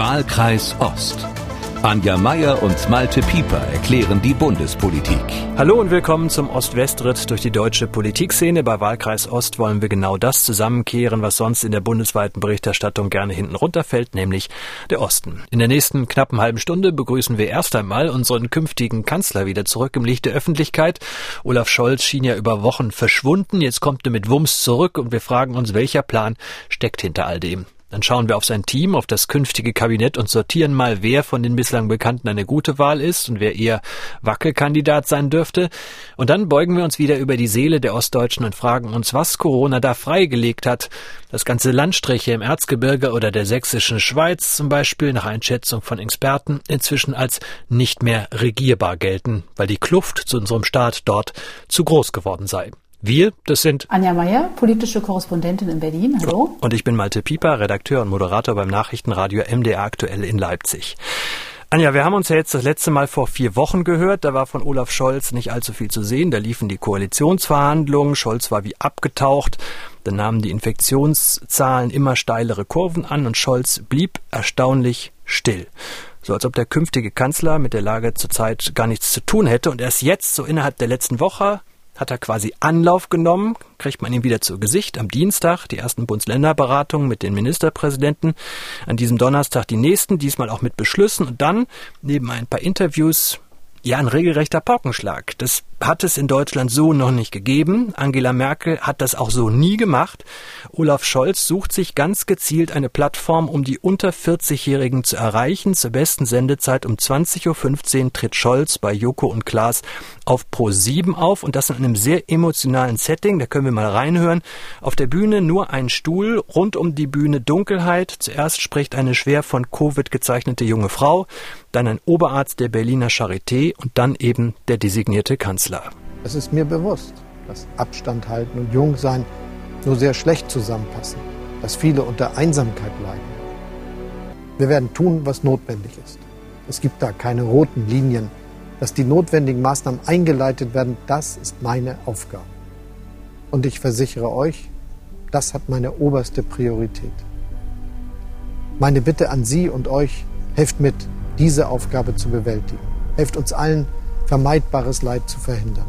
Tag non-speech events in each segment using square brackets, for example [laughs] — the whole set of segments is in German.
Wahlkreis Ost. Anja Meier und Malte Pieper erklären die Bundespolitik. Hallo und willkommen zum Ost-West-Ritt durch die deutsche Politikszene. Bei Wahlkreis Ost wollen wir genau das zusammenkehren, was sonst in der bundesweiten Berichterstattung gerne hinten runterfällt, nämlich der Osten. In der nächsten knappen halben Stunde begrüßen wir erst einmal unseren künftigen Kanzler wieder zurück im Licht der Öffentlichkeit. Olaf Scholz schien ja über Wochen verschwunden. Jetzt kommt er mit Wumms zurück und wir fragen uns, welcher Plan steckt hinter all dem. Dann schauen wir auf sein Team, auf das künftige Kabinett und sortieren mal, wer von den bislang Bekannten eine gute Wahl ist und wer eher Wackelkandidat sein dürfte. Und dann beugen wir uns wieder über die Seele der Ostdeutschen und fragen uns, was Corona da freigelegt hat. Das ganze Landstriche im Erzgebirge oder der sächsischen Schweiz zum Beispiel nach Einschätzung von Experten inzwischen als nicht mehr regierbar gelten, weil die Kluft zu unserem Staat dort zu groß geworden sei. Wir, das sind Anja Meier, politische Korrespondentin in Berlin. Hallo. Und ich bin Malte Pieper, Redakteur und Moderator beim Nachrichtenradio MDR aktuell in Leipzig. Anja, wir haben uns ja jetzt das letzte Mal vor vier Wochen gehört. Da war von Olaf Scholz nicht allzu viel zu sehen. Da liefen die Koalitionsverhandlungen. Scholz war wie abgetaucht. Dann nahmen die Infektionszahlen immer steilere Kurven an und Scholz blieb erstaunlich still. So als ob der künftige Kanzler mit der Lage zurzeit gar nichts zu tun hätte. Und erst jetzt, so innerhalb der letzten Woche, hat er quasi Anlauf genommen, kriegt man ihn wieder zu Gesicht. Am Dienstag die ersten Bundsländerberatungen mit den Ministerpräsidenten, an diesem Donnerstag die nächsten, diesmal auch mit Beschlüssen und dann neben ein paar Interviews ja, ein regelrechter Paukenschlag. Das hat es in Deutschland so noch nicht gegeben. Angela Merkel hat das auch so nie gemacht. Olaf Scholz sucht sich ganz gezielt eine Plattform, um die unter 40-Jährigen zu erreichen. Zur besten Sendezeit um 20.15 Uhr tritt Scholz bei Joko und Klaas auf Pro 7 auf und das in einem sehr emotionalen Setting. Da können wir mal reinhören. Auf der Bühne nur ein Stuhl, rund um die Bühne Dunkelheit. Zuerst spricht eine schwer von Covid gezeichnete junge Frau, dann ein Oberarzt der Berliner Charité und dann eben der designierte Kanzler. Es ist mir bewusst, dass Abstand halten und jung sein nur sehr schlecht zusammenpassen, dass viele unter Einsamkeit leiden. Wir werden tun, was notwendig ist. Es gibt da keine roten Linien. Dass die notwendigen Maßnahmen eingeleitet werden, das ist meine Aufgabe. Und ich versichere euch, das hat meine oberste Priorität. Meine Bitte an Sie und euch, helft mit, diese Aufgabe zu bewältigen. Helft uns allen, vermeidbares Leid zu verhindern.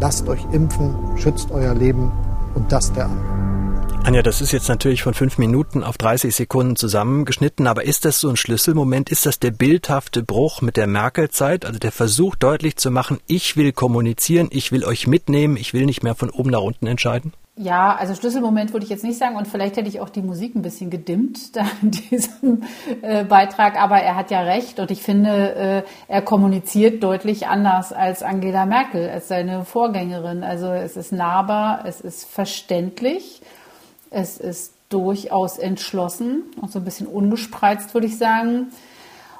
Lasst euch impfen, schützt euer Leben und das der anderen. Anja, das ist jetzt natürlich von fünf Minuten auf 30 Sekunden zusammengeschnitten, aber ist das so ein Schlüsselmoment? Ist das der bildhafte Bruch mit der Merkel-Zeit? Also der Versuch deutlich zu machen, ich will kommunizieren, ich will euch mitnehmen, ich will nicht mehr von oben nach unten entscheiden? Ja, also Schlüsselmoment würde ich jetzt nicht sagen und vielleicht hätte ich auch die Musik ein bisschen gedimmt da in [laughs] diesem äh, Beitrag, aber er hat ja recht und ich finde, äh, er kommuniziert deutlich anders als Angela Merkel, als seine Vorgängerin. Also es ist nahbar, es ist verständlich, es ist durchaus entschlossen und so ein bisschen ungespreizt, würde ich sagen.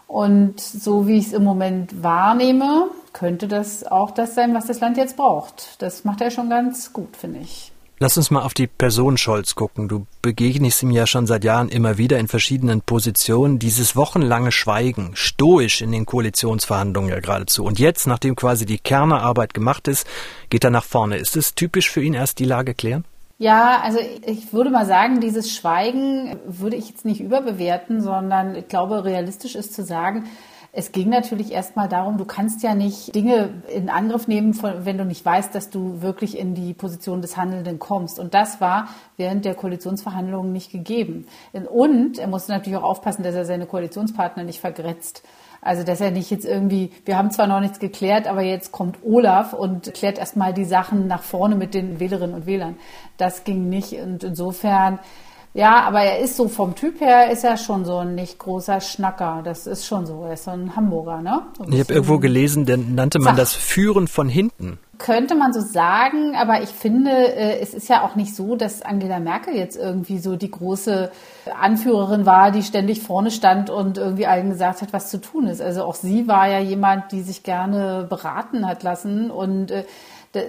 Und so wie ich es im Moment wahrnehme, könnte das auch das sein, was das Land jetzt braucht. Das macht er schon ganz gut, finde ich. Lass uns mal auf die Person Scholz gucken. Du begegnest ihm ja schon seit Jahren immer wieder in verschiedenen Positionen. Dieses wochenlange Schweigen, stoisch in den Koalitionsverhandlungen ja geradezu. Und jetzt, nachdem quasi die Kernerarbeit gemacht ist, geht er nach vorne. Ist es typisch für ihn erst die Lage klären? Ja, also ich würde mal sagen, dieses Schweigen würde ich jetzt nicht überbewerten, sondern ich glaube, realistisch ist zu sagen, es ging natürlich erstmal darum, du kannst ja nicht Dinge in Angriff nehmen, wenn du nicht weißt, dass du wirklich in die Position des Handelnden kommst. Und das war während der Koalitionsverhandlungen nicht gegeben. Und er musste natürlich auch aufpassen, dass er seine Koalitionspartner nicht vergrätzt. Also, dass er nicht jetzt irgendwie, wir haben zwar noch nichts geklärt, aber jetzt kommt Olaf und klärt erstmal die Sachen nach vorne mit den Wählerinnen und Wählern. Das ging nicht. Und insofern, ja, aber er ist so vom Typ her, ist er schon so ein nicht großer Schnacker. Das ist schon so. Er ist so ein Hamburger, ne? So ich habe irgendwo gelesen, dann nannte man Sach. das Führen von hinten. Könnte man so sagen, aber ich finde, äh, es ist ja auch nicht so, dass Angela Merkel jetzt irgendwie so die große Anführerin war, die ständig vorne stand und irgendwie allen gesagt hat, was zu tun ist. Also auch sie war ja jemand, die sich gerne beraten hat lassen und äh,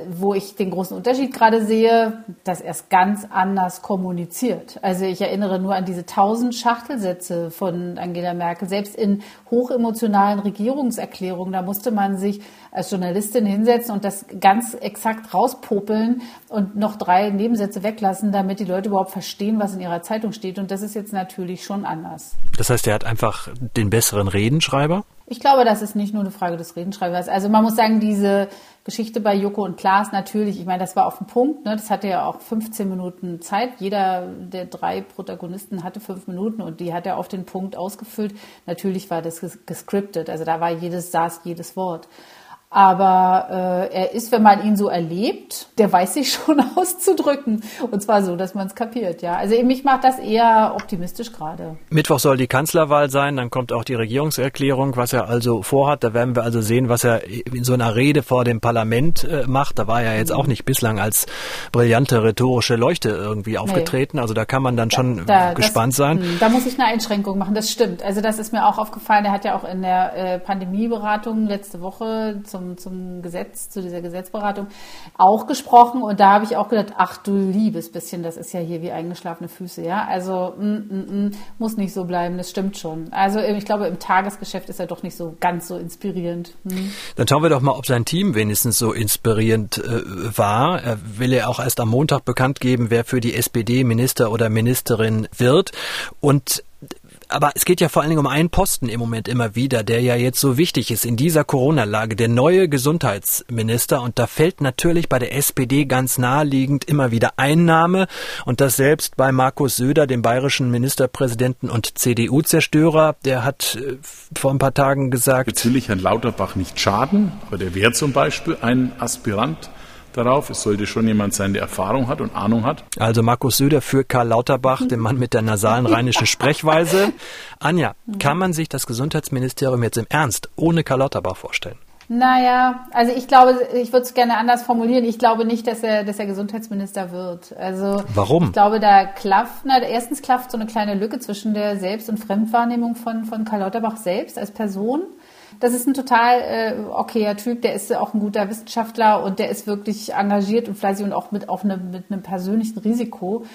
wo ich den großen Unterschied gerade sehe, dass er es ganz anders kommuniziert. Also ich erinnere nur an diese tausend Schachtelsätze von Angela Merkel. Selbst in hochemotionalen Regierungserklärungen, da musste man sich als Journalistin hinsetzen und das ganz exakt rauspopeln und noch drei Nebensätze weglassen, damit die Leute überhaupt verstehen, was in ihrer Zeitung steht. Und das ist jetzt natürlich schon anders. Das heißt, er hat einfach den besseren Redenschreiber? Ich glaube, das ist nicht nur eine Frage des Redenschreibers. Also man muss sagen, diese Geschichte bei Joko und Klaas natürlich, ich meine, das war auf den Punkt, ne? das hatte ja auch 15 Minuten Zeit. Jeder der drei Protagonisten hatte fünf Minuten und die hat er auf den Punkt ausgefüllt. Natürlich war das gescriptet, also da war jedes, saß jedes Wort. Aber äh, er ist, wenn man ihn so erlebt, der weiß sich [laughs] schon auszudrücken. Und zwar so, dass man es kapiert, ja. Also mich macht das eher optimistisch gerade. Mittwoch soll die Kanzlerwahl sein, dann kommt auch die Regierungserklärung, was er also vorhat. Da werden wir also sehen, was er in so einer Rede vor dem Parlament äh, macht. Da war er jetzt auch nicht bislang als brillante rhetorische Leuchte irgendwie aufgetreten. Nee. Also da kann man dann schon da, gespannt das, sein. Hm, da muss ich eine Einschränkung machen, das stimmt. Also das ist mir auch aufgefallen. Er hat ja auch in der äh, Pandemieberatung letzte Woche zum zum, Gesetz, zu dieser Gesetzberatung auch gesprochen und da habe ich auch gedacht, ach du liebes bisschen, das ist ja hier wie eingeschlafene Füße, ja. Also mm, mm, mm, muss nicht so bleiben, das stimmt schon. Also ich glaube, im Tagesgeschäft ist er doch nicht so ganz so inspirierend. Hm. Dann schauen wir doch mal, ob sein Team wenigstens so inspirierend äh, war. Er will ja auch erst am Montag bekannt geben, wer für die SPD Minister oder Ministerin wird. Und aber es geht ja vor allen Dingen um einen Posten im Moment immer wieder, der ja jetzt so wichtig ist in dieser Corona-Lage, der neue Gesundheitsminister. Und da fällt natürlich bei der SPD ganz naheliegend immer wieder Einnahme. Und das selbst bei Markus Söder, dem bayerischen Ministerpräsidenten und CDU-Zerstörer, der hat äh, vor ein paar Tagen gesagt. Jetzt Herrn Lauterbach nicht schaden, aber der wäre zum Beispiel ein Aspirant darauf. Es sollte schon jemand sein, der Erfahrung hat und Ahnung hat. Also Markus Söder für Karl Lauterbach, den Mann mit der nasalen [laughs] rheinischen Sprechweise. Anja, kann man sich das Gesundheitsministerium jetzt im Ernst ohne Karl Lauterbach vorstellen? Naja, also ich glaube, ich würde es gerne anders formulieren. Ich glaube nicht, dass er, dass er Gesundheitsminister wird. Also warum? Ich glaube, da klafft, na, erstens klafft so eine kleine Lücke zwischen der Selbst- und Fremdwahrnehmung von, von Karl Lauterbach selbst als Person das ist ein total äh, okayer Typ, der ist auch ein guter Wissenschaftler und der ist wirklich engagiert und fleißig und auch mit, auf eine, mit einem persönlichen Risiko.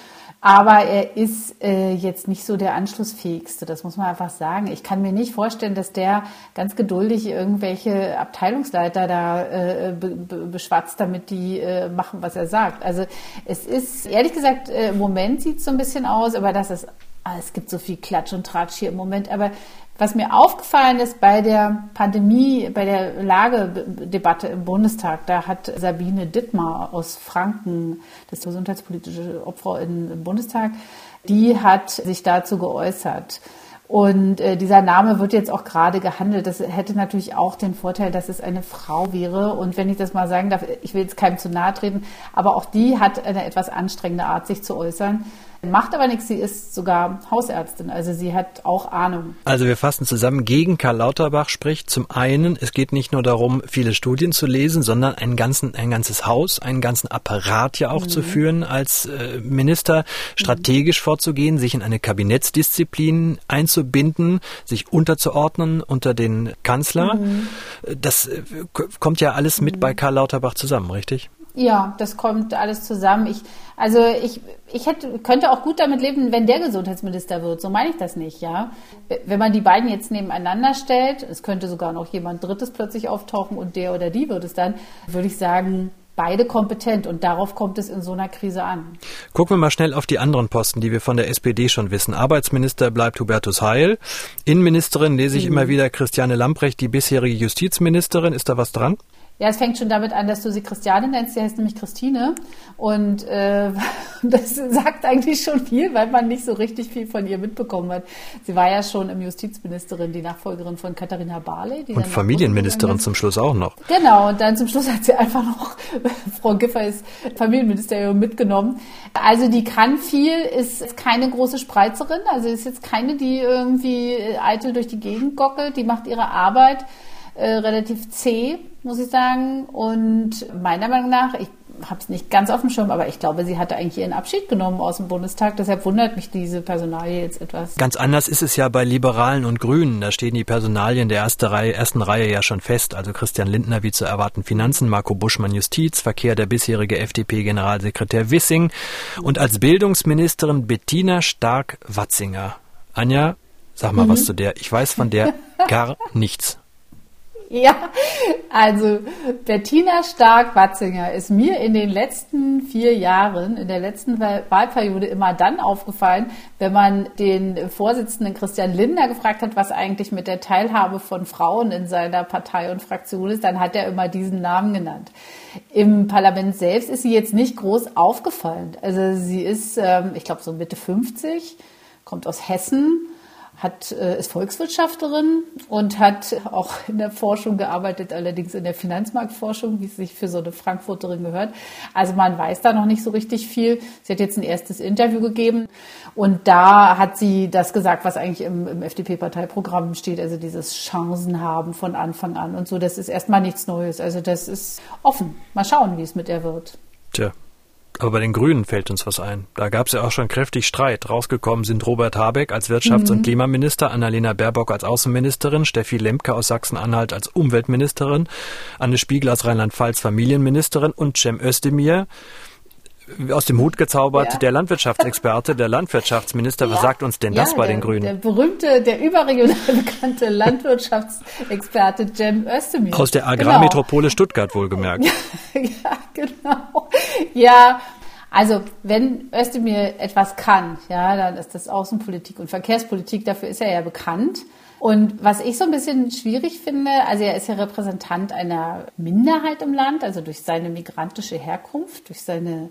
Aber er ist äh, jetzt nicht so der anschlussfähigste, das muss man einfach sagen. Ich kann mir nicht vorstellen, dass der ganz geduldig irgendwelche Abteilungsleiter da äh, be beschwatzt, damit die äh, machen, was er sagt. Also es ist, ehrlich gesagt, äh, im Moment sieht es so ein bisschen aus, aber das ist, es gibt so viel Klatsch und Tratsch hier im Moment, aber was mir aufgefallen ist bei der Pandemie, bei der Lagedebatte im Bundestag, da hat Sabine Dittmar aus Franken, das gesundheitspolitische Obfrau im Bundestag, die hat sich dazu geäußert. Und äh, dieser Name wird jetzt auch gerade gehandelt. Das hätte natürlich auch den Vorteil, dass es eine Frau wäre. Und wenn ich das mal sagen darf, ich will jetzt keinem zu nahe treten, aber auch die hat eine etwas anstrengende Art, sich zu äußern. Macht aber nichts, sie ist sogar Hausärztin, also sie hat auch Ahnung. Also wir fassen zusammen, gegen Karl Lauterbach spricht zum einen, es geht nicht nur darum, viele Studien zu lesen, sondern einen ganzen, ein ganzes Haus, einen ganzen Apparat ja auch mhm. zu führen, als äh, Minister strategisch mhm. vorzugehen, sich in eine Kabinettsdisziplin einzubinden, sich unterzuordnen unter den Kanzler. Mhm. Das äh, kommt ja alles mit bei mhm. Karl Lauterbach zusammen, richtig? Ja, das kommt alles zusammen. Ich, also ich, ich hätte, könnte auch gut damit leben, wenn der Gesundheitsminister wird. So meine ich das nicht, ja. Wenn man die beiden jetzt nebeneinander stellt, es könnte sogar noch jemand Drittes plötzlich auftauchen und der oder die wird es dann, würde ich sagen, beide kompetent und darauf kommt es in so einer Krise an. Gucken wir mal schnell auf die anderen Posten, die wir von der SPD schon wissen. Arbeitsminister bleibt Hubertus Heil. Innenministerin lese ich mhm. immer wieder Christiane Lamprecht, die bisherige Justizministerin. Ist da was dran? Ja, es fängt schon damit an, dass du sie Christiane nennst. Sie heißt nämlich Christine. Und äh, [laughs] das sagt eigentlich schon viel, weil man nicht so richtig viel von ihr mitbekommen hat. Sie war ja schon im Justizministerin, die Nachfolgerin von Katharina Barley. und Familienministerin zum Schluss auch noch. Genau, und dann zum Schluss hat sie einfach noch [laughs] Frau Giffers Familienministerium mitgenommen. Also die kann viel, ist keine große Spreizerin. Also ist jetzt keine, die irgendwie eitel durch die Gegend gockelt. Die macht ihre Arbeit äh, relativ zäh, muss ich sagen. Und meiner Meinung nach, ich habe es nicht ganz auf dem Schirm, aber ich glaube, sie hatte eigentlich ihren Abschied genommen aus dem Bundestag. Deshalb wundert mich diese Personalie jetzt etwas. Ganz anders ist es ja bei Liberalen und Grünen. Da stehen die Personalien der erste Reihe, ersten Reihe ja schon fest. Also Christian Lindner wie zu erwarten Finanzen, Marco Buschmann Justiz, Verkehr der bisherige FDP-Generalsekretär Wissing und als Bildungsministerin Bettina Stark-Watzinger. Anja, sag mal mhm. was zu der. Ich weiß von der [laughs] gar nichts. Ja, also Bettina Stark-Watzinger ist mir in den letzten vier Jahren, in der letzten Wahlperiode immer dann aufgefallen, wenn man den Vorsitzenden Christian Lindner gefragt hat, was eigentlich mit der Teilhabe von Frauen in seiner Partei und Fraktion ist, dann hat er immer diesen Namen genannt. Im Parlament selbst ist sie jetzt nicht groß aufgefallen. Also sie ist, ähm, ich glaube, so Mitte 50, kommt aus Hessen hat, äh, ist Volkswirtschafterin und hat auch in der Forschung gearbeitet, allerdings in der Finanzmarktforschung, wie es sich für so eine Frankfurterin gehört. Also man weiß da noch nicht so richtig viel. Sie hat jetzt ein erstes Interview gegeben und da hat sie das gesagt, was eigentlich im, im FDP-Parteiprogramm steht, also dieses Chancen haben von Anfang an und so. Das ist erstmal nichts Neues. Also das ist offen. Mal schauen, wie es mit ihr wird. Tja, aber bei den Grünen fällt uns was ein. Da gab es ja auch schon kräftig Streit. Rausgekommen sind Robert Habeck als Wirtschafts- mhm. und Klimaminister, Annalena Baerbock als Außenministerin, Steffi Lemke aus Sachsen-Anhalt als Umweltministerin, Anne Spiegel aus Rheinland-Pfalz Familienministerin und Cem Özdemir aus dem Hut gezaubert, ja. der Landwirtschaftsexperte, der Landwirtschaftsminister. Was ja. sagt uns denn das ja, bei der, den Grünen? Der berühmte, der überregional [laughs] bekannte Landwirtschaftsexperte Cem Özdemir. Aus der Agrarmetropole genau. Stuttgart wohlgemerkt. [laughs] ja, genau. Ja, also wenn Özdemir etwas kann, ja, dann ist das Außenpolitik und Verkehrspolitik. Dafür ist er ja bekannt. Und was ich so ein bisschen schwierig finde, also er ist ja Repräsentant einer Minderheit im Land, also durch seine migrantische Herkunft, durch seine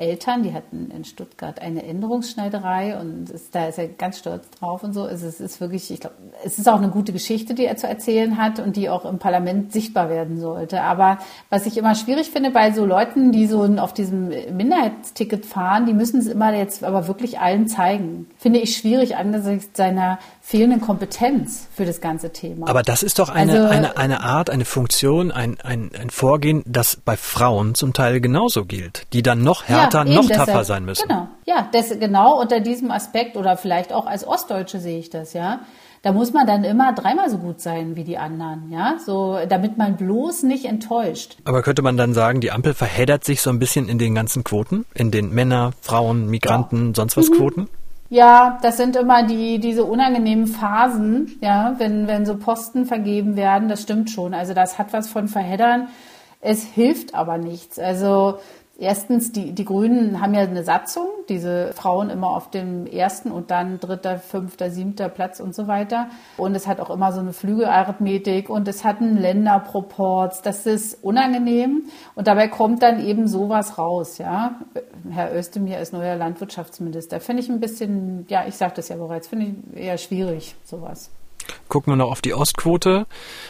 Eltern, die hatten in Stuttgart eine Änderungsschneiderei und ist, da ist er ganz stolz drauf und so. Also es ist wirklich, ich glaube, es ist auch eine gute Geschichte, die er zu erzählen hat und die auch im Parlament sichtbar werden sollte. Aber was ich immer schwierig finde bei so Leuten, die so auf diesem Minderheitsticket fahren, die müssen es immer jetzt aber wirklich allen zeigen. Finde ich schwierig angesichts seiner fehlenden Kompetenz für das ganze Thema. Aber das ist doch eine, also, eine, eine Art, eine Funktion, ein, ein, ein Vorgehen, das bei Frauen zum Teil genauso gilt, die dann noch härter, ja, noch deshalb, tougher sein müssen. Genau, ja, das, genau unter diesem Aspekt oder vielleicht auch als Ostdeutsche sehe ich das, ja. Da muss man dann immer dreimal so gut sein wie die anderen, ja, so, damit man bloß nicht enttäuscht. Aber könnte man dann sagen, die Ampel verheddert sich so ein bisschen in den ganzen Quoten, in den Männer, Frauen, Migranten, ja. sonst was mhm. Quoten? Ja, das sind immer die, diese unangenehmen Phasen, ja, wenn, wenn so Posten vergeben werden, das stimmt schon. Also das hat was von Verheddern. Es hilft aber nichts. Also Erstens, die, die Grünen haben ja eine Satzung, diese Frauen immer auf dem ersten und dann dritter, fünfter, siebter Platz und so weiter. Und es hat auch immer so eine Flügelarithmetik und es hat einen Länderproports. Das ist unangenehm und dabei kommt dann eben sowas raus, ja. Herr Özdemir ist neuer Landwirtschaftsminister. Finde ich ein bisschen, ja, ich sagte es ja bereits, finde ich eher schwierig, sowas. Gucken wir noch auf die Ostquote.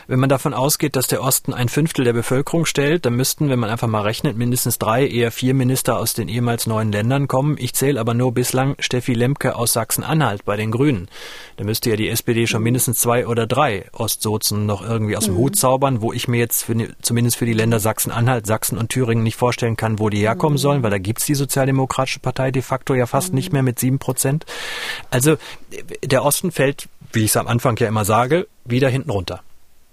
Wenn man davon ausgeht, dass der Osten ein Fünftel der Bevölkerung stellt, dann müssten, wenn man einfach mal rechnet, mindestens drei, eher vier Minister aus den ehemals neuen Ländern kommen. Ich zähle aber nur bislang Steffi Lemke aus Sachsen-Anhalt bei den Grünen. Da müsste ja die SPD schon mindestens zwei oder drei Ostsozen noch irgendwie aus dem mhm. Hut zaubern, wo ich mir jetzt für, zumindest für die Länder Sachsen-Anhalt, Sachsen und Thüringen nicht vorstellen kann, wo die herkommen mhm. sollen, weil da gibt's die Sozialdemokratische Partei de facto ja fast mhm. nicht mehr mit sieben Prozent. Also der Osten fällt wie ich es am Anfang ja immer sage, wieder hinten runter.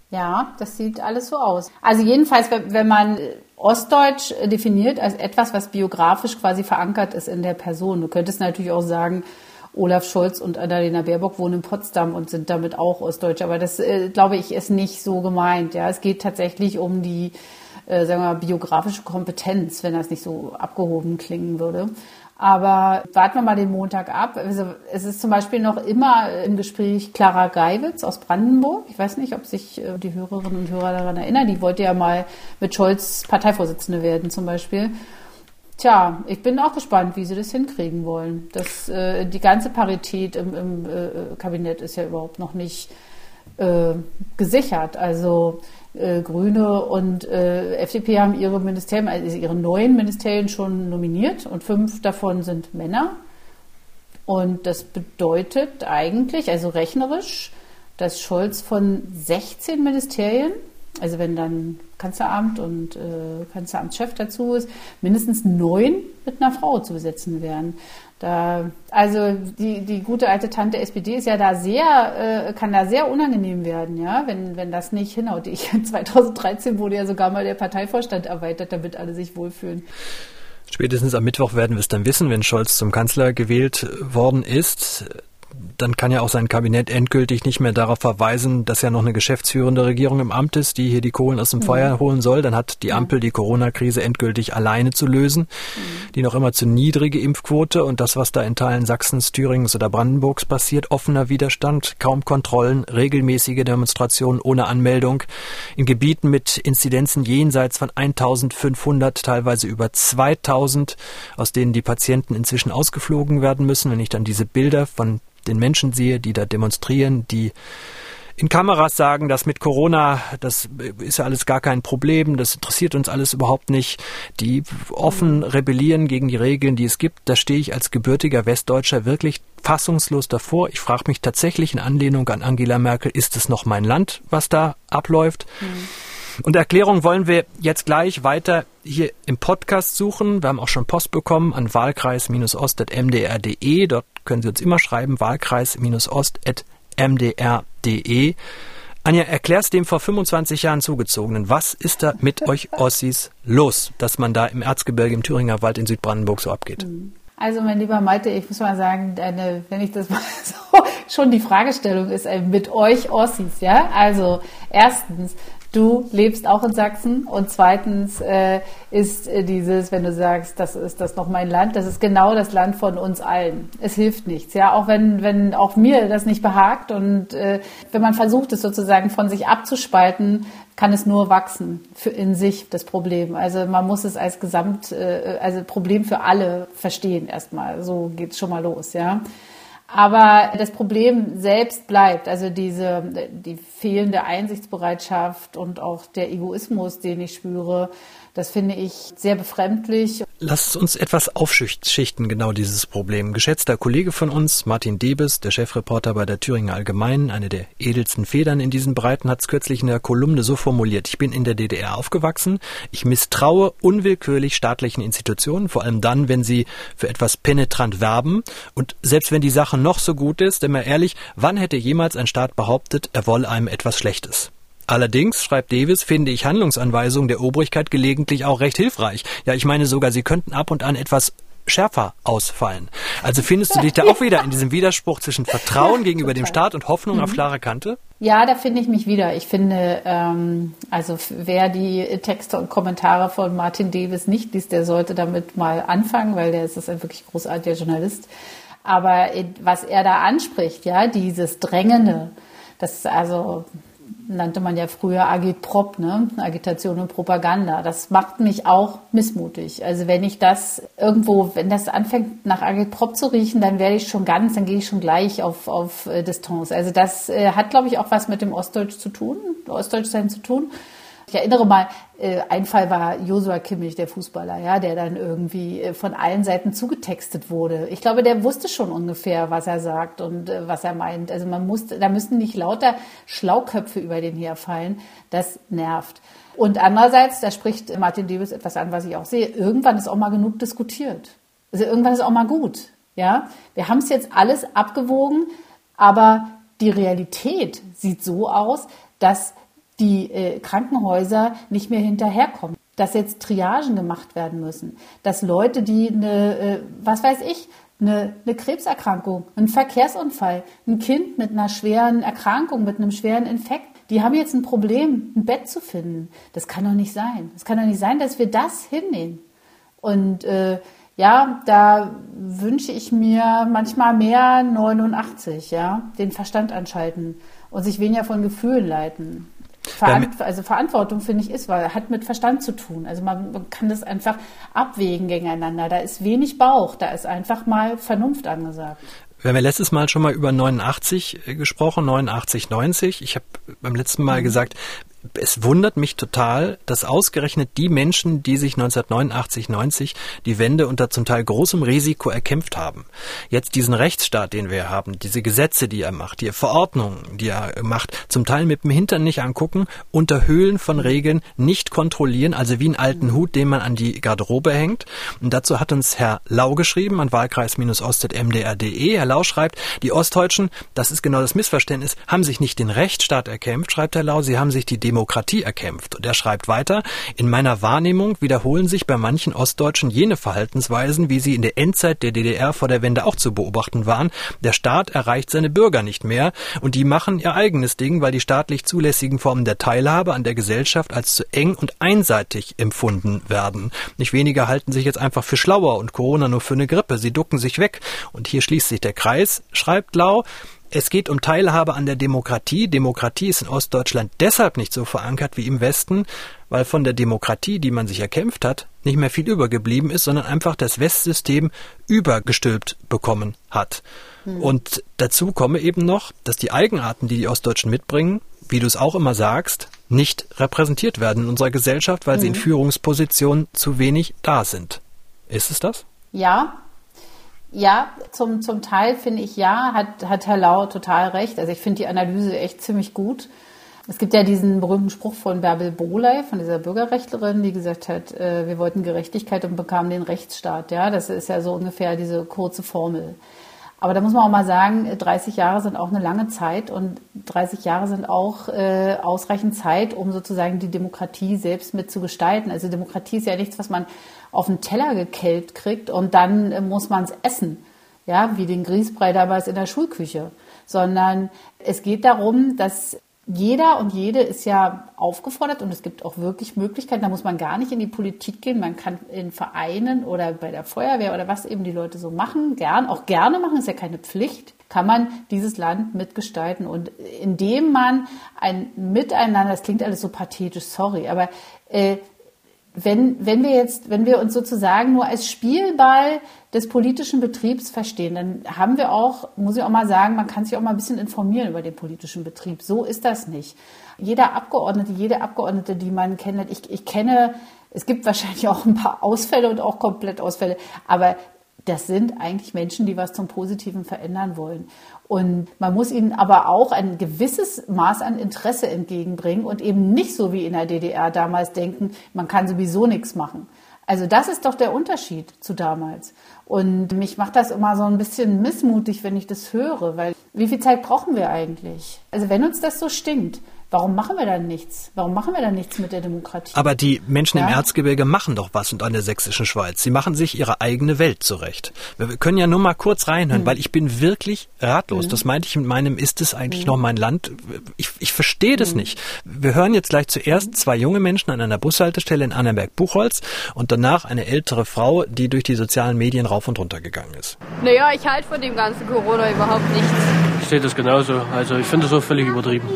Ja, das sieht alles so aus. Also jedenfalls, wenn man Ostdeutsch definiert als etwas, was biografisch quasi verankert ist in der Person. Du könntest natürlich auch sagen, Olaf Scholz und Annalena Baerbock wohnen in Potsdam und sind damit auch Ostdeutsch. Aber das, äh, glaube ich, ist nicht so gemeint. Ja, es geht tatsächlich um die, äh, sagen wir mal, biografische Kompetenz, wenn das nicht so abgehoben klingen würde. Aber warten wir mal den Montag ab. Also es ist zum Beispiel noch immer im Gespräch Clara Geiwitz aus Brandenburg. Ich weiß nicht, ob sich äh, die Hörerinnen und Hörer daran erinnern. Die wollte ja mal mit Scholz Parteivorsitzende werden zum Beispiel. Tja, ich bin auch gespannt, wie sie das hinkriegen wollen. Das, äh, die ganze Parität im, im äh, Kabinett ist ja überhaupt noch nicht äh, gesichert. Also äh, Grüne und äh, FDP haben ihre Ministerien, also ihre neuen Ministerien schon nominiert und fünf davon sind Männer. Und das bedeutet eigentlich, also rechnerisch, dass Scholz von 16 Ministerien also wenn dann Kanzleramt und äh, Kanzleramtschef dazu ist, mindestens neun mit einer Frau zu besetzen wären. Da, also die, die gute alte Tante SPD ist ja da sehr, äh, kann da sehr unangenehm werden, ja, wenn, wenn das nicht hinhaut. Ich, [laughs] 2013 wurde ja sogar mal der Parteivorstand erweitert, damit alle sich wohlfühlen. Spätestens am Mittwoch werden wir es dann wissen, wenn Scholz zum Kanzler gewählt worden ist dann kann ja auch sein Kabinett endgültig nicht mehr darauf verweisen, dass ja noch eine geschäftsführende Regierung im Amt ist, die hier die Kohlen aus dem Feuer mhm. holen soll. Dann hat die Ampel die Corona-Krise endgültig alleine zu lösen. Mhm. Die noch immer zu niedrige Impfquote und das, was da in Teilen Sachsens, Thüringens oder Brandenburgs passiert, offener Widerstand, kaum Kontrollen, regelmäßige Demonstrationen ohne Anmeldung in Gebieten mit Inzidenzen jenseits von 1500, teilweise über 2000, aus denen die Patienten inzwischen ausgeflogen werden müssen. Wenn ich dann diese Bilder von den Menschen sehe, die da demonstrieren, die in Kameras sagen, dass mit Corona, das ist ja alles gar kein Problem, das interessiert uns alles überhaupt nicht, die offen rebellieren gegen die Regeln, die es gibt, da stehe ich als gebürtiger Westdeutscher wirklich fassungslos davor. Ich frage mich tatsächlich in Anlehnung an Angela Merkel, ist es noch mein Land, was da abläuft? Mhm. Und Erklärung wollen wir jetzt gleich weiter hier im Podcast suchen. Wir haben auch schon Post bekommen an wahlkreis-ost.mdr.de. Dort können Sie uns immer schreiben, wahlkreis-ost.mdr.de. Anja, erklärst dem vor 25 Jahren Zugezogenen, was ist da mit euch Ossis los, dass man da im Erzgebirge, im Thüringer Wald in Südbrandenburg so abgeht? Also, mein lieber Malte, ich muss mal sagen, deine, wenn ich das mal [laughs] so, schon die Fragestellung ist, mit euch Ossis, ja? Also, erstens, du lebst auch in Sachsen und zweitens äh, ist äh, dieses, wenn du sagst, das ist das noch mein Land, das ist genau das Land von uns allen. Es hilft nichts, ja, auch wenn wenn auch mir das nicht behagt und äh, wenn man versucht es sozusagen von sich abzuspalten, kann es nur wachsen für in sich das Problem. Also man muss es als Gesamt, äh, also Problem für alle verstehen erstmal. So geht's schon mal los, ja. Aber das Problem selbst bleibt, also diese, die fehlende Einsichtsbereitschaft und auch der Egoismus, den ich spüre, das finde ich sehr befremdlich. Lasst uns etwas aufschichten, genau dieses Problem. Geschätzter Kollege von uns, Martin Debes, der Chefreporter bei der Thüringer Allgemeinen, eine der edelsten Federn in diesen Breiten, hat es kürzlich in der Kolumne so formuliert. Ich bin in der DDR aufgewachsen. Ich misstraue unwillkürlich staatlichen Institutionen, vor allem dann, wenn sie für etwas penetrant werben. Und selbst wenn die Sache noch so gut ist, denn mal ehrlich, wann hätte jemals ein Staat behauptet, er wolle einem etwas Schlechtes? Allerdings, schreibt Davis, finde ich Handlungsanweisungen der Obrigkeit gelegentlich auch recht hilfreich. Ja, ich meine sogar, sie könnten ab und an etwas schärfer ausfallen. Also findest du dich da auch wieder in diesem Widerspruch zwischen Vertrauen gegenüber dem Staat und Hoffnung mhm. auf klare Kante? Ja, da finde ich mich wieder. Ich finde, ähm, also wer die Texte und Kommentare von Martin Davis nicht liest, der sollte damit mal anfangen, weil der ist, ist ein wirklich großartiger Journalist. Aber was er da anspricht, ja, dieses Drängende, das ist also nannte man ja früher Agitprop, ne? Agitation und Propaganda. Das macht mich auch missmutig. Also wenn ich das irgendwo, wenn das anfängt nach Agitprop zu riechen, dann werde ich schon ganz, dann gehe ich schon gleich auf, auf äh, Distanz. Also das äh, hat, glaube ich, auch was mit dem Ostdeutsch zu tun, Ostdeutschsein zu tun. Ich erinnere mal, äh, ein Fall war Josua Kimmich, der Fußballer, ja, der dann irgendwie äh, von allen Seiten zugetextet wurde. Ich glaube, der wusste schon ungefähr, was er sagt und äh, was er meint. Also man musste, da müssten nicht lauter Schlauköpfe über den herfallen. Das nervt. Und andererseits, da spricht Martin Debus etwas an, was ich auch sehe. Irgendwann ist auch mal genug diskutiert. Also irgendwann ist auch mal gut. Ja, wir haben es jetzt alles abgewogen, aber die Realität sieht so aus, dass die äh, Krankenhäuser nicht mehr hinterherkommen, dass jetzt Triagen gemacht werden müssen, dass Leute, die eine, äh, was weiß ich, eine, eine Krebserkrankung, einen Verkehrsunfall, ein Kind mit einer schweren Erkrankung, mit einem schweren Infekt, die haben jetzt ein Problem, ein Bett zu finden. Das kann doch nicht sein. Das kann doch nicht sein, dass wir das hinnehmen. Und äh, ja, da wünsche ich mir manchmal mehr 89, ja, den Verstand anschalten und sich weniger von Gefühlen leiten. Verant also Verantwortung, finde ich, ist, weil hat mit Verstand zu tun. Also man, man, kann das einfach abwägen gegeneinander. Da ist wenig Bauch, da ist einfach mal Vernunft angesagt. Wir haben ja letztes Mal schon mal über 89 äh, gesprochen, 89, 90. Ich habe beim letzten Mal mhm. gesagt, es wundert mich total, dass ausgerechnet die Menschen, die sich 1989, 90 die Wende unter zum Teil großem Risiko erkämpft haben, jetzt diesen Rechtsstaat, den wir haben, diese Gesetze, die er macht, die Verordnungen, die er macht, zum Teil mit dem Hintern nicht angucken, unter Höhlen von Regeln nicht kontrollieren, also wie einen alten Hut, den man an die Garderobe hängt. Und dazu hat uns Herr Lau geschrieben an wahlkreis-ostet.mdr.de. Herr Lau schreibt, die Ostdeutschen, das ist genau das Missverständnis, haben sich nicht den Rechtsstaat erkämpft, schreibt Herr Lau, sie haben sich die Demokratie erkämpft. Und er schreibt weiter, in meiner Wahrnehmung wiederholen sich bei manchen Ostdeutschen jene Verhaltensweisen, wie sie in der Endzeit der DDR vor der Wende auch zu beobachten waren. Der Staat erreicht seine Bürger nicht mehr und die machen ihr eigenes Ding, weil die staatlich zulässigen Formen der Teilhabe an der Gesellschaft als zu eng und einseitig empfunden werden. Nicht weniger halten sich jetzt einfach für schlauer und Corona nur für eine Grippe. Sie ducken sich weg. Und hier schließt sich der Kreis, schreibt Lau. Es geht um Teilhabe an der Demokratie. Demokratie ist in Ostdeutschland deshalb nicht so verankert wie im Westen, weil von der Demokratie, die man sich erkämpft hat, nicht mehr viel übergeblieben ist, sondern einfach das Westsystem übergestülpt bekommen hat. Hm. Und dazu komme eben noch, dass die Eigenarten, die die Ostdeutschen mitbringen, wie du es auch immer sagst, nicht repräsentiert werden in unserer Gesellschaft, weil hm. sie in hm. Führungspositionen zu wenig da sind. Ist es das? Ja, ja, zum, zum Teil finde ich ja, hat, hat Herr Lau total recht. Also ich finde die Analyse echt ziemlich gut. Es gibt ja diesen berühmten Spruch von Bärbel Bohley, von dieser Bürgerrechtlerin, die gesagt hat, äh, wir wollten Gerechtigkeit und bekamen den Rechtsstaat. Ja, das ist ja so ungefähr diese kurze Formel. Aber da muss man auch mal sagen, 30 Jahre sind auch eine lange Zeit und 30 Jahre sind auch äh, ausreichend Zeit, um sozusagen die Demokratie selbst mit zu gestalten. Also Demokratie ist ja nichts, was man auf den Teller gekellt kriegt und dann äh, muss man es essen. Ja, wie den Grießbrei damals in der Schulküche. Sondern es geht darum, dass jeder und jede ist ja aufgefordert und es gibt auch wirklich Möglichkeiten, da muss man gar nicht in die Politik gehen, man kann in Vereinen oder bei der Feuerwehr oder was eben die Leute so machen, gern, auch gerne machen, ist ja keine Pflicht, kann man dieses Land mitgestalten. Und indem man ein Miteinander, das klingt alles so pathetisch, sorry, aber äh, wenn, wenn wir jetzt, wenn wir uns sozusagen nur als Spielball des politischen Betriebs verstehen, dann haben wir auch, muss ich auch mal sagen, man kann sich auch mal ein bisschen informieren über den politischen Betrieb. So ist das nicht. Jeder Abgeordnete, jede Abgeordnete, die man kennt, ich, ich kenne, es gibt wahrscheinlich auch ein paar Ausfälle und auch Komplettausfälle, aber das sind eigentlich Menschen, die was zum Positiven verändern wollen. Und man muss ihnen aber auch ein gewisses Maß an Interesse entgegenbringen und eben nicht so wie in der DDR damals denken, man kann sowieso nichts machen. Also das ist doch der Unterschied zu damals. Und mich macht das immer so ein bisschen missmutig, wenn ich das höre, weil wie viel Zeit brauchen wir eigentlich? Also wenn uns das so stinkt, Warum machen wir dann nichts? Warum machen wir dann nichts mit der Demokratie? Aber die Menschen ja? im Erzgebirge machen doch was und an der sächsischen Schweiz. Sie machen sich ihre eigene Welt zurecht. Wir können ja nur mal kurz reinhören, hm. weil ich bin wirklich ratlos. Hm. Das meinte ich mit meinem, ist es eigentlich hm. noch mein Land? Ich, ich verstehe das hm. nicht. Wir hören jetzt gleich zuerst zwei junge Menschen an einer Bushaltestelle in Annenberg-Buchholz und danach eine ältere Frau, die durch die sozialen Medien rauf und runter gegangen ist. Naja, ich halte von dem ganzen Corona überhaupt nichts. Ich sehe das genauso. Also ich finde das so völlig übertrieben.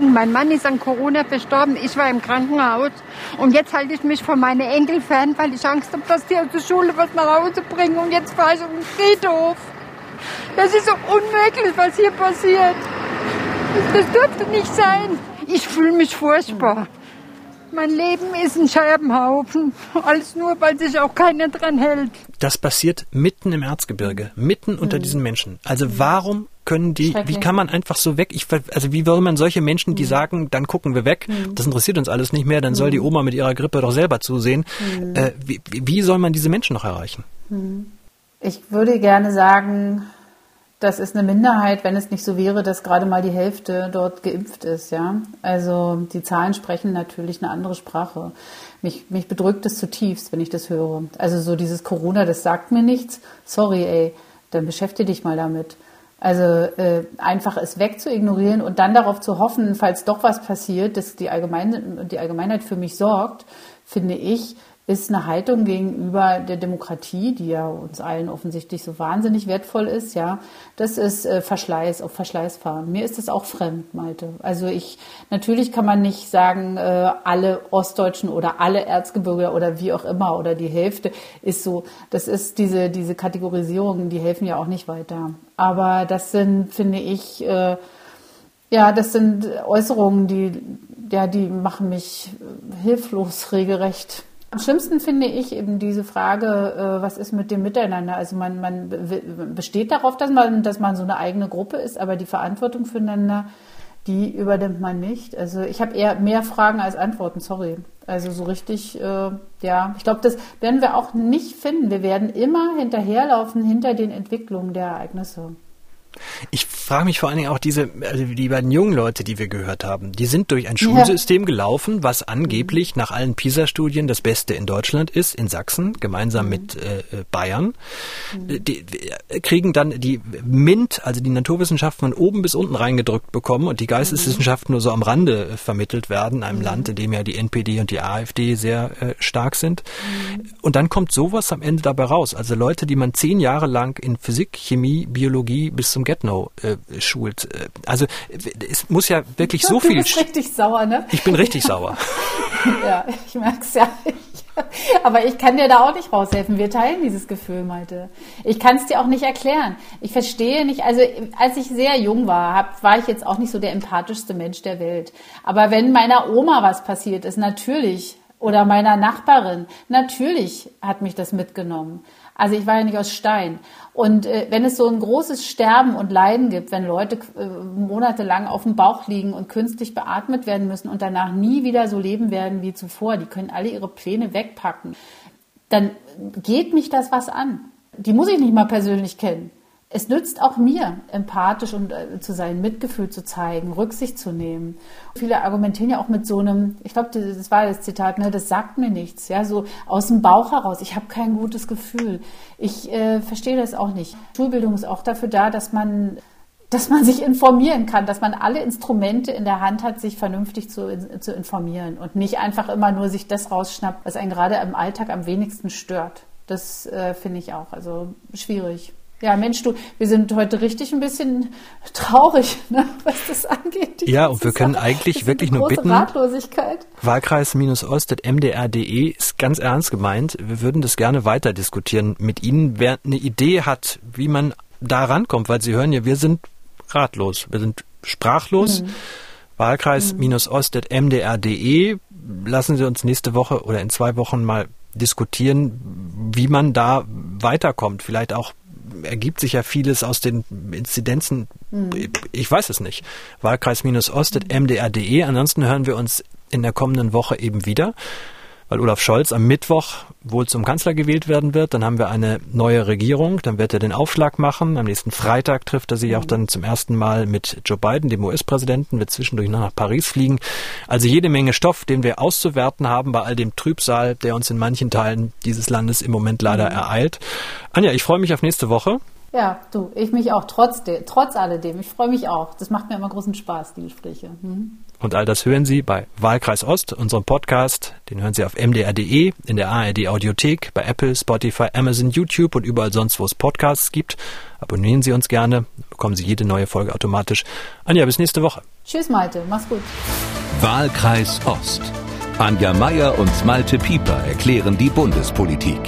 Mein Mann ist an Corona verstorben, ich war im Krankenhaus. Und jetzt halte ich mich von meinen Enkel fern, weil ich Angst habe, dass die aus der Schule was nach Hause bringen. Und jetzt fahre ich auf den Friedhof. Das ist so unmöglich, was hier passiert. Das, das dürfte nicht sein. Ich fühle mich furchtbar. Mein Leben ist ein Scherbenhaufen. Alles nur, weil sich auch keiner dran hält. Das passiert mitten im Erzgebirge, mitten unter mhm. diesen Menschen. Also warum können die, wie kann man einfach so weg, ich, also wie will man solche Menschen, die mhm. sagen, dann gucken wir weg, mhm. das interessiert uns alles nicht mehr, dann soll die mhm. Oma mit ihrer Grippe doch selber zusehen. Mhm. Äh, wie, wie soll man diese Menschen noch erreichen? Mhm. Ich würde gerne sagen, das ist eine Minderheit, wenn es nicht so wäre, dass gerade mal die Hälfte dort geimpft ist, ja. Also die Zahlen sprechen natürlich eine andere Sprache. Mich, mich bedrückt es zutiefst, wenn ich das höre. Also so dieses Corona, das sagt mir nichts. Sorry, ey, dann beschäftige dich mal damit. Also äh, einfach es wegzuignorieren und dann darauf zu hoffen, falls doch was passiert, dass die, Allgemein die Allgemeinheit für mich sorgt, finde ich, ist eine Haltung gegenüber der Demokratie, die ja uns allen offensichtlich so wahnsinnig wertvoll ist, ja, das ist äh, Verschleiß, auf Verschleiß fahren. Mir ist das auch fremd, Malte. Also ich, natürlich kann man nicht sagen, äh, alle Ostdeutschen oder alle Erzgebirge oder wie auch immer oder die Hälfte ist so, das ist diese, diese Kategorisierungen, die helfen ja auch nicht weiter. Aber das sind, finde ich, äh, ja, das sind Äußerungen, die ja, die machen mich hilflos regelrecht. Am schlimmsten finde ich eben diese Frage, äh, was ist mit dem Miteinander? Also man, man besteht darauf, dass man, dass man so eine eigene Gruppe ist, aber die Verantwortung füreinander, die übernimmt man nicht. Also ich habe eher mehr Fragen als Antworten, sorry. Also so richtig, äh, ja, ich glaube, das werden wir auch nicht finden. Wir werden immer hinterherlaufen hinter den Entwicklungen der Ereignisse. Ich frage mich vor allen Dingen auch diese, also die beiden jungen Leute, die wir gehört haben, die sind durch ein Schulsystem ja. gelaufen, was angeblich nach allen PISA-Studien das Beste in Deutschland ist, in Sachsen, gemeinsam mhm. mit äh, Bayern. Mhm. Die, die, kriegen dann die MINT, also die Naturwissenschaften von oben bis unten reingedrückt bekommen und die Geisteswissenschaften mhm. nur so am Rande äh, vermittelt werden, in einem mhm. Land, in dem ja die NPD und die AfD sehr äh, stark sind. Mhm. Und dann kommt sowas am Ende dabei raus. Also Leute, die man zehn Jahre lang in Physik, Chemie, Biologie bis zum Get-No äh, schult. Äh, also es muss ja wirklich so du viel. Du bist richtig sauer, ne? Ich bin richtig sauer. [laughs] ja, ich merk's ja. [laughs] Aber ich kann dir da auch nicht raushelfen. Wir teilen dieses Gefühl, Malte. Ich kann es dir auch nicht erklären. Ich verstehe nicht, also als ich sehr jung war, hab, war ich jetzt auch nicht so der empathischste Mensch der Welt. Aber wenn meiner Oma was passiert ist, natürlich, oder meiner Nachbarin, natürlich hat mich das mitgenommen. Also ich war ja nicht aus Stein. Und äh, wenn es so ein großes Sterben und Leiden gibt, wenn Leute äh, monatelang auf dem Bauch liegen und künstlich beatmet werden müssen und danach nie wieder so leben werden wie zuvor, die können alle ihre Pläne wegpacken, dann geht mich das was an. Die muss ich nicht mal persönlich kennen es nützt auch mir, empathisch und äh, zu sein, Mitgefühl zu zeigen, Rücksicht zu nehmen. Viele argumentieren ja auch mit so einem, ich glaube, das war das Zitat, ne, das sagt mir nichts, ja, so aus dem Bauch heraus. Ich habe kein gutes Gefühl. Ich äh, verstehe das auch nicht. Schulbildung ist auch dafür da, dass man dass man sich informieren kann, dass man alle Instrumente in der Hand hat, sich vernünftig zu, zu informieren und nicht einfach immer nur sich das rausschnappt, was einen gerade im Alltag am wenigsten stört. Das äh, finde ich auch, also schwierig. Ja, Mensch, du, wir sind heute richtig ein bisschen traurig, [laughs] ne, was das angeht. Ja, und wir können eigentlich wirklich nur bitten. Ratlosigkeit. Wahlkreis-ost.mdr.de ist ganz ernst gemeint. Wir würden das gerne weiter diskutieren mit Ihnen, wer eine Idee hat, wie man da rankommt, weil Sie hören ja, wir sind ratlos, wir sind sprachlos. Mhm. Wahlkreis-ost.mdr.de. Lassen Sie uns nächste Woche oder in zwei Wochen mal diskutieren, wie man da weiterkommt. Vielleicht auch ergibt sich ja vieles aus den Inzidenzen. Mhm. Ich weiß es nicht. Wahlkreis-ost.mdr.de. Ansonsten hören wir uns in der kommenden Woche eben wieder weil Olaf Scholz am Mittwoch wohl zum Kanzler gewählt werden wird. Dann haben wir eine neue Regierung. Dann wird er den Aufschlag machen. Am nächsten Freitag trifft er sich auch dann zum ersten Mal mit Joe Biden, dem US-Präsidenten, wird zwischendurch noch nach Paris fliegen. Also jede Menge Stoff, den wir auszuwerten haben bei all dem Trübsal, der uns in manchen Teilen dieses Landes im Moment leider ereilt. Anja, ich freue mich auf nächste Woche. Ja, du, ich mich auch, trotz, trotz alledem. Ich freue mich auch. Das macht mir immer großen Spaß, die Gespräche. Hm? Und all das hören Sie bei Wahlkreis Ost, unserem Podcast. Den hören Sie auf mdr.de, in der ARD Audiothek, bei Apple, Spotify, Amazon, YouTube und überall sonst, wo es Podcasts gibt. Abonnieren Sie uns gerne, bekommen Sie jede neue Folge automatisch. Anja, bis nächste Woche. Tschüss, Malte. Mach's gut. Wahlkreis Ost. Anja Meier und Malte Pieper erklären die Bundespolitik.